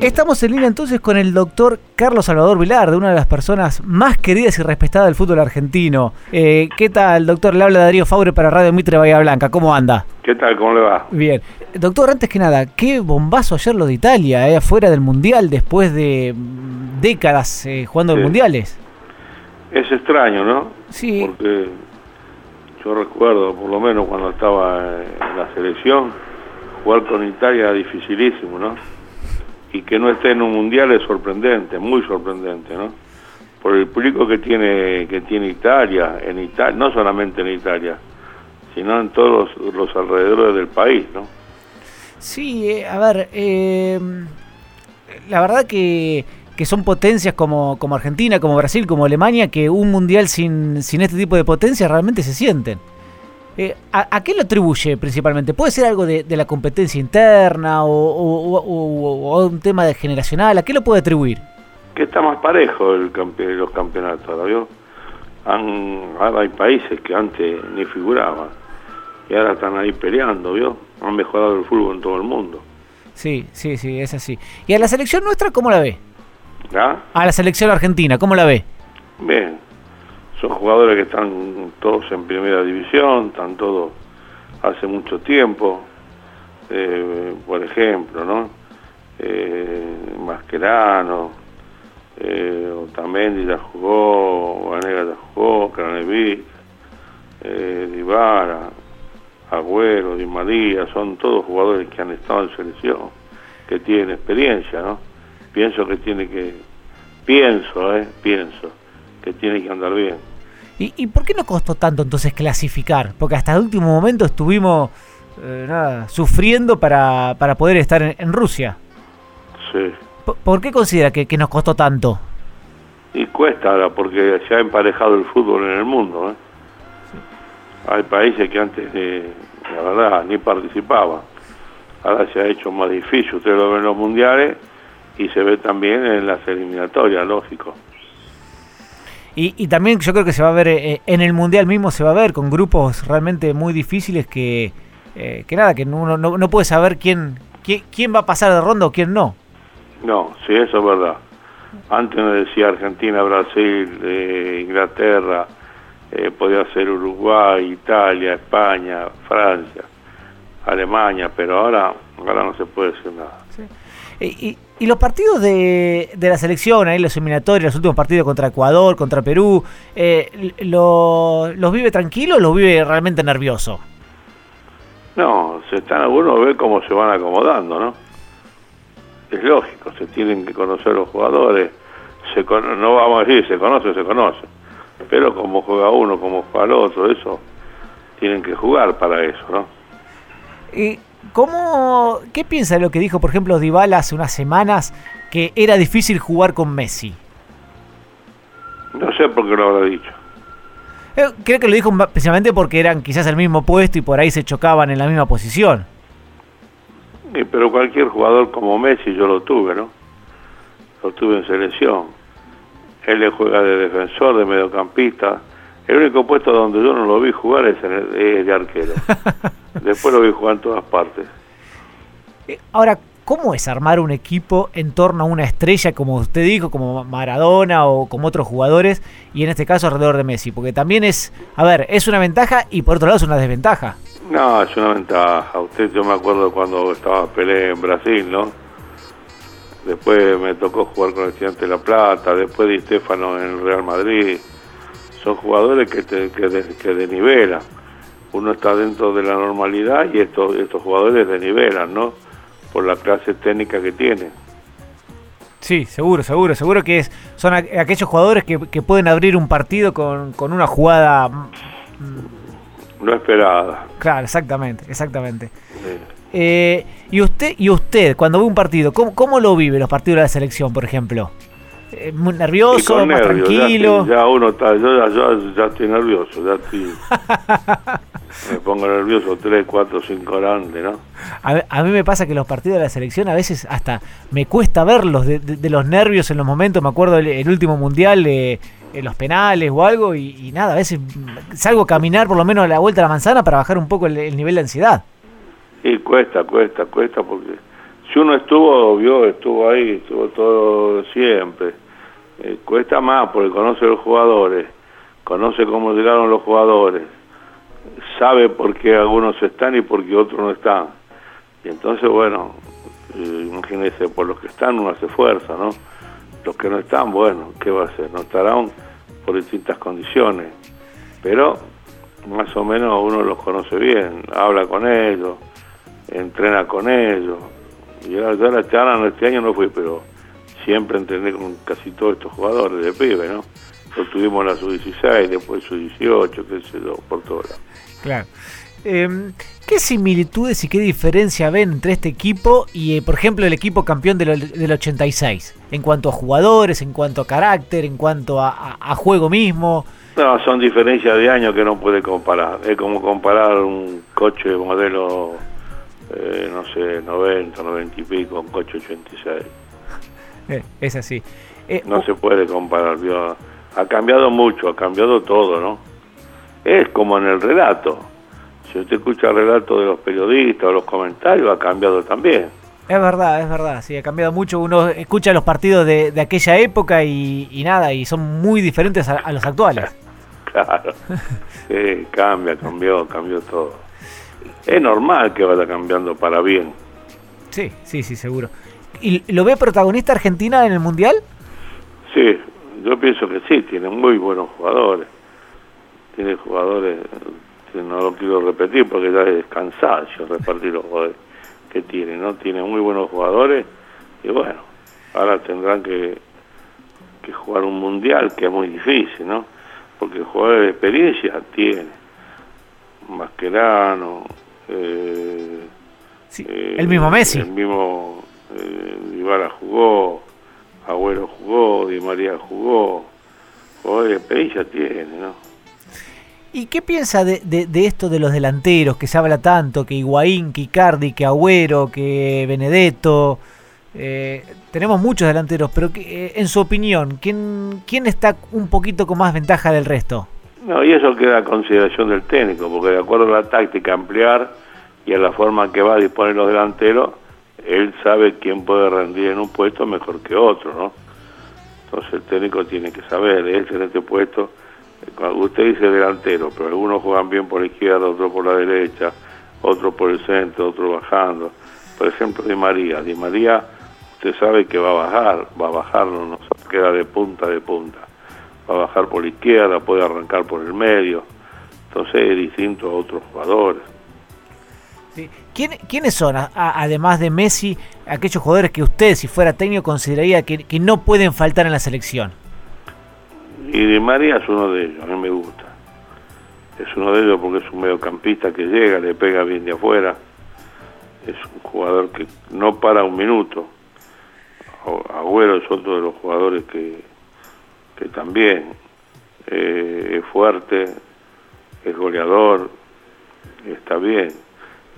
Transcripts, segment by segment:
Estamos en línea entonces con el doctor Carlos Salvador Vilar, de una de las personas más queridas y respetadas del fútbol argentino. Eh, ¿Qué tal, doctor? Le habla Darío Faure para Radio Mitre Bahía Blanca. ¿Cómo anda? ¿Qué tal? ¿Cómo le va? Bien. Doctor, antes que nada, qué bombazo ayer lo de Italia, eh, afuera del Mundial, después de décadas eh, jugando en Mundiales. Es extraño, ¿no? Sí. Porque yo recuerdo, por lo menos cuando estaba en la selección, jugar con Italia era dificilísimo, ¿no? Y que no esté en un mundial es sorprendente, muy sorprendente, ¿no? Por el público que tiene que tiene Italia, en Italia, no solamente en Italia, sino en todos los, alrededores del país, ¿no? Sí, eh, a ver, eh, la verdad que, que son potencias como, como Argentina, como Brasil, como Alemania, que un mundial sin, sin este tipo de potencias realmente se sienten. Eh, ¿a, qué lo atribuye principalmente? ¿Puede ser algo de, la competencia interna o, un tema de generacional? ¿A qué lo puede atribuir? Que está más parejo el los campeonatos, ¿vio? Han, ahora hay países que antes ni figuraban y ahora están ahí peleando, ¿vio? Han mejorado el fútbol en todo el mundo. Sí, sí, sí, es así. ¿Y a la selección nuestra cómo la ve? ¿Ah? A la selección argentina, ¿cómo la ve? Bien, son jugadores que están todos en primera división, están todos hace mucho tiempo, eh, por ejemplo, ¿no? Eh, Mascherano, eh, Otamendi ya jugó, Vanega ya jugó, Cranevic, eh, Divara, Agüero, Di María, son todos jugadores que han estado en selección, que tienen experiencia, ¿no? Pienso que tiene que, pienso, eh, pienso, que tiene que andar bien. ¿Y, por qué no costó tanto entonces clasificar? Porque hasta el último momento estuvimos eh, nada, sufriendo para, para poder estar en, Rusia. Sí. ¿Por, qué considera que, nos costó tanto? Y cuesta ahora, porque se ha emparejado el fútbol en el mundo. ¿eh? Hay países que antes, la verdad, ni participaban. Ahora se ha hecho más difícil. Ustedes lo ven en los mundiales y se ve también en las eliminatorias, lógico. Y, también yo creo que se va a ver eh, en el Mundial mismo, se va a ver con grupos realmente muy difíciles que, eh, que nada, que uno no, puede saber quién, quién, va a pasar de ronda o quién no. No, sí, eso es verdad. Antes me decía Argentina, Brasil, eh, Inglaterra, podía ser Uruguay, Italia, España, Francia, Alemania, pero ahora, ahora no se puede decir nada. Y, y los partidos de, de, la selección, ahí los eliminatorios, los últimos partidos contra Ecuador, contra Perú, eh, ¿los vive tranquilo o los vive realmente nervioso? No, se están algunos ver cómo se van acomodando, ¿no? Es lógico, se tienen que conocer los jugadores, se no vamos a decir se conoce, se conoce, pero como juega uno, como juega el otro, eso, tienen que jugar para eso, ¿no? Y ¿Cómo, ¿Qué piensa de lo que dijo, por ejemplo, Dybala hace unas semanas, que era difícil jugar con Messi? No sé por qué lo habrá dicho. Eh, creo que lo dijo precisamente porque eran quizás el mismo puesto y por ahí se chocaban en la misma posición. Sí, pero cualquier jugador como Messi yo lo tuve, ¿no? Lo tuve en selección. Él le juega de defensor, de mediocampista. El único puesto donde yo no lo vi jugar es, en es de arquero. Después lo vi jugar en todas partes. Eh, ahora, ¿cómo es armar un equipo en torno a una estrella, como usted dijo, como Maradona o como otros jugadores, y en este caso alrededor de Messi? Porque también es, a ver, es una ventaja y por otro lado es una desventaja. No, es una ventaja. Usted, yo me acuerdo cuando estaba Pelé en Brasil, ¿no? Después me tocó jugar con el Estudiante de La Plata, después Di Stefano en el Real Madrid. Son jugadores que, te, que, que denivelan uno está dentro de la normalidad y estos, estos jugadores denivelan, ¿no? Por la clase técnica que tienen. Sí, seguro, seguro, seguro que es, son aquellos jugadores que, pueden abrir un partido con, una jugada... Mm, no esperada. Claro, exactamente, exactamente. Eh, y usted, y usted, cuando ve un partido, ¿cómo, ¿cómo lo vive los partidos de la selección, por ejemplo? Eh, muy nervioso, más tranquilo. Ya, uno está, yo ya, ya, estoy nervioso, ya estoy. me pongo nervioso 3, 4, 5 horas antes, ¿no? A, mí me pasa que los partidos de la selección a veces hasta me cuesta verlos de, de, los nervios en los momentos. Me acuerdo el, último mundial, en los penales o algo, y, nada, a veces salgo a caminar por lo menos a la vuelta a la manzana para bajar un poco el, el nivel de ansiedad. Y cuesta, cuesta, cuesta porque si uno estuvo, vio, estuvo ahí, estuvo todo siempre. Eh, cuesta más porque conoce a los jugadores, conoce cómo llegaron los jugadores, sabe por qué algunos están y por qué otros no están. Y entonces, bueno, eh, imagínese, por los que están uno hace fuerza, ¿no? Los que no están, bueno, ¿qué va a hacer? No estarán por distintas condiciones, pero más o menos uno los conoce bien, habla con ellos, entrena con ellos. Yo, yo a la charla este año no fui, pero siempre entrené con casi todos estos jugadores de pibe, ¿no? Lo tuvimos la sub-16, después sub-18, qué sé yo, por todo lado. Claro. Em, ¿Qué similitudes y qué diferencia ven entre este equipo y, eh, por ejemplo, el equipo campeón del, del, 86? En cuanto a jugadores, en cuanto a carácter, en cuanto a, a, a juego mismo. No, son diferencias de años que no puede comparar. Es como comparar un coche modelo, eh, no sé, 90, 90 y pico, un coche 86. Eh, es así. No se puede comparar. Vio. Ha cambiado mucho, ha cambiado todo, ¿no? Es como en el relato. Si usted escucha el relato de los periodistas o los comentarios, ha cambiado también. Es verdad, es verdad, sí, ha cambiado mucho. Uno escucha los partidos de, de aquella época y, y, nada, y son muy diferentes a, a los actuales. Claro, sí, cambia, cambió, cambió todo. Es normal que vaya cambiando para bien. Sí, sí, sí, seguro. ¿Y lo ve protagonista Argentina en el Mundial? Yo pienso que sí, tiene muy buenos jugadores. Tiene jugadores, no lo quiero repetir porque ya es cansancio repartir los jugadores que tiene, ¿no? Tiene muy buenos jugadores y bueno, ahora tendrán que, que jugar un mundial que es muy difícil, ¿no? Porque jugadores de experiencia tiene. Mascherano, eh, sí, eh, el mismo Messi. El mismo eh, Dybala jugó, Agüero jugó, Di María jugó, jugadores de experiencia tiene, ¿no? ¿Y qué piensa de, de, de, esto de los delanteros que se habla tanto? Que Higuaín, que Icardi, que Agüero, que Benedetto. Eh, tenemos muchos delanteros, pero que, eh, en su opinión, ¿quién, ¿quién está un poquito con más ventaja del resto? No, y eso queda a consideración del técnico, porque de acuerdo a la táctica ampliar y a la forma que va a disponer los delanteros, él sabe quién puede rendir en un puesto mejor que otro, ¿no? Entonces el técnico tiene que saber, este en este puesto usted dice delantero, pero algunos juegan bien por la izquierda, otros por la derecha, otros por el centro, otros bajando. Por ejemplo, Di María. Di María, usted sabe que va a bajar, va a bajar, no nos queda de punta de punta. Va a bajar por la izquierda, puede arrancar por el medio. Entonces es distinto a otros jugadores. Sí. ¿Quién, ¿Quiénes son, además de Messi, aquellos jugadores que usted, si fuera técnico, consideraría que, no pueden faltar en la selección? y María es uno de ellos, a mí me gusta. Es uno de ellos porque es un mediocampista que llega, le pega bien de afuera. Es un jugador que no para un minuto. Agüero es otro de los jugadores que, que también eh, es fuerte, es goleador, está bien.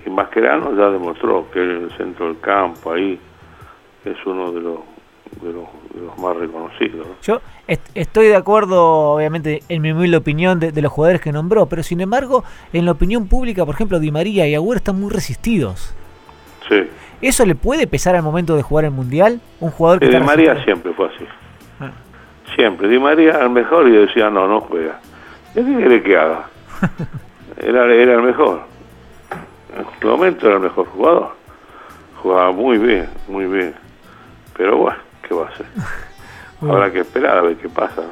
Y Mascherano ya demostró que en el centro del campo, ahí, es uno de los de los, de los más reconocidos. ¿no? Yo est estoy de acuerdo, obviamente, en mi humilde opinión de, de, los jugadores que nombró, pero sin embargo, en la opinión pública, por ejemplo, Di María y Agüero están muy resistidos. Sí. ¿Eso le puede pesar al momento de jugar el Mundial? Un jugador que Di María resistido? siempre fue así. Ah. Siempre. Di María al mejor y decía, no, no juega. ¿Qué quiere que haga? era, era el mejor. En este momento era el mejor jugador. Jugaba muy bien, muy bien. Pero bueno qué va a hacer. Bueno. Habrá que esperar a ver qué pasa.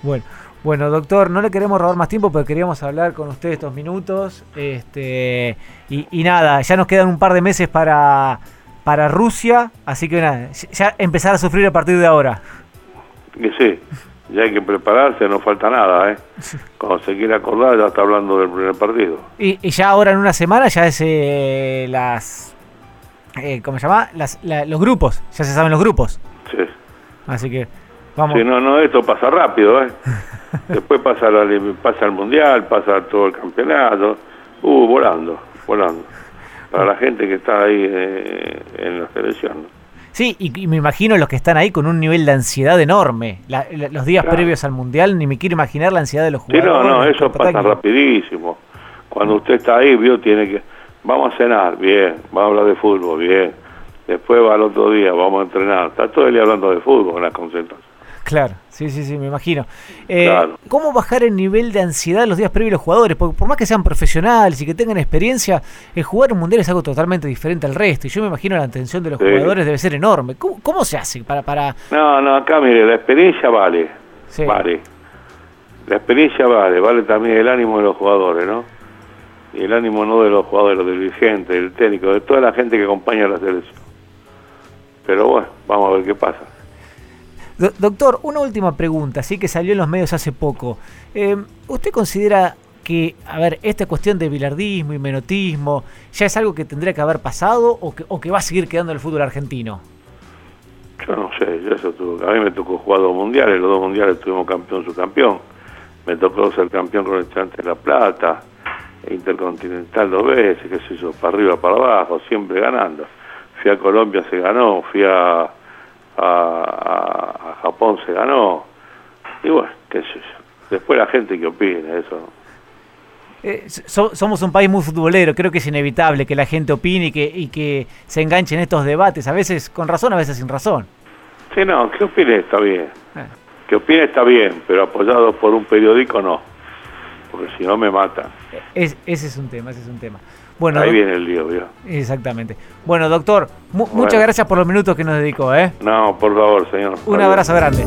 Bueno, bueno, doctor, no le queremos robar más tiempo, pero queríamos hablar con usted estos minutos. Este, y, y, nada, ya nos quedan un par de meses para, para Rusia, así que nada, ya empezar a sufrir a partir de ahora. Que sí, ya hay que prepararse, no falta nada, ¿eh? Cuando se quiera acordar ya está hablando del primer partido. Y, y ya ahora en una semana ya es eh, las... Eh, ¿Cómo se llama? Las, la, los grupos, ya se saben los grupos. Sí. Así que vamos. Sí, no, no, esto pasa rápido, ¿eh? Después pasa, la, pasa el mundial, pasa todo el campeonato. Uh, volando, volando. Para la gente que está ahí eh, en la selección. Sí, y, y, me imagino los que están ahí con un nivel de ansiedad enorme. La, la, los días claro. previos al mundial, ni me quiero imaginar la ansiedad de los jugadores. Sí, no, no, eso pasa rapidísimo. Cuando usted está ahí, vio, tiene que. Vamos a cenar, bien. Vamos a hablar de fútbol, bien Después va al otro día, vamos a entrenar. Está todo el día hablando de fútbol en las concentraciones. Claro, sí, sí, sí, me imagino. Eh, ¿Cómo bajar el nivel de ansiedad los días previos de los jugadores? Porque por más que sean profesionales y que tengan experiencia, el jugar un mundial es algo totalmente diferente al resto. Y yo me imagino la atención de los jugadores debe ser enorme. ¿Cómo, se hace para, para...? No, no, acá mire, la experiencia vale. Vale. La experiencia vale, vale también el ánimo de los jugadores, ¿no? Y el ánimo no de los jugadores, del dirigente, del técnico, de toda la gente que acompaña a la selección. Pero bueno, vamos a ver qué pasa. Doctor, una última pregunta, sí que salió en los medios hace poco. Eh, ¿Usted considera que, a ver, esta cuestión de bilardismo y menotismo ya es algo que tendría que haber pasado o que, va a seguir quedando en el fútbol argentino? Yo no sé, yo eso a mí me tocó jugar dos mundiales, los dos mundiales tuvimos campeón, subcampeón. Me tocó ser campeón con el Estudiante de La Plata, Intercontinental dos veces, qué sé yo, para arriba, para abajo, siempre ganando fui a Colombia, se ganó, fui a, Se ganó. Y bueno, qué sé yo. Después la gente que opine, eso. Eh, somos un país muy futbolero, creo que es inevitable que la gente opine y que, y que se enganche en estos debates, a veces con razón, a veces sin razón. Sí, no, que opine está bien. Eh. Que opine está bien, pero apoyado por un periódico no, porque si no me mata. ese es un tema, ese es un tema. Bueno, Ahí viene el lío, ¿vio? Exactamente. Bueno, doctor, muchas gracias por los minutos que nos dedicó, ¿eh? No, por favor, señor. Un abrazo grande.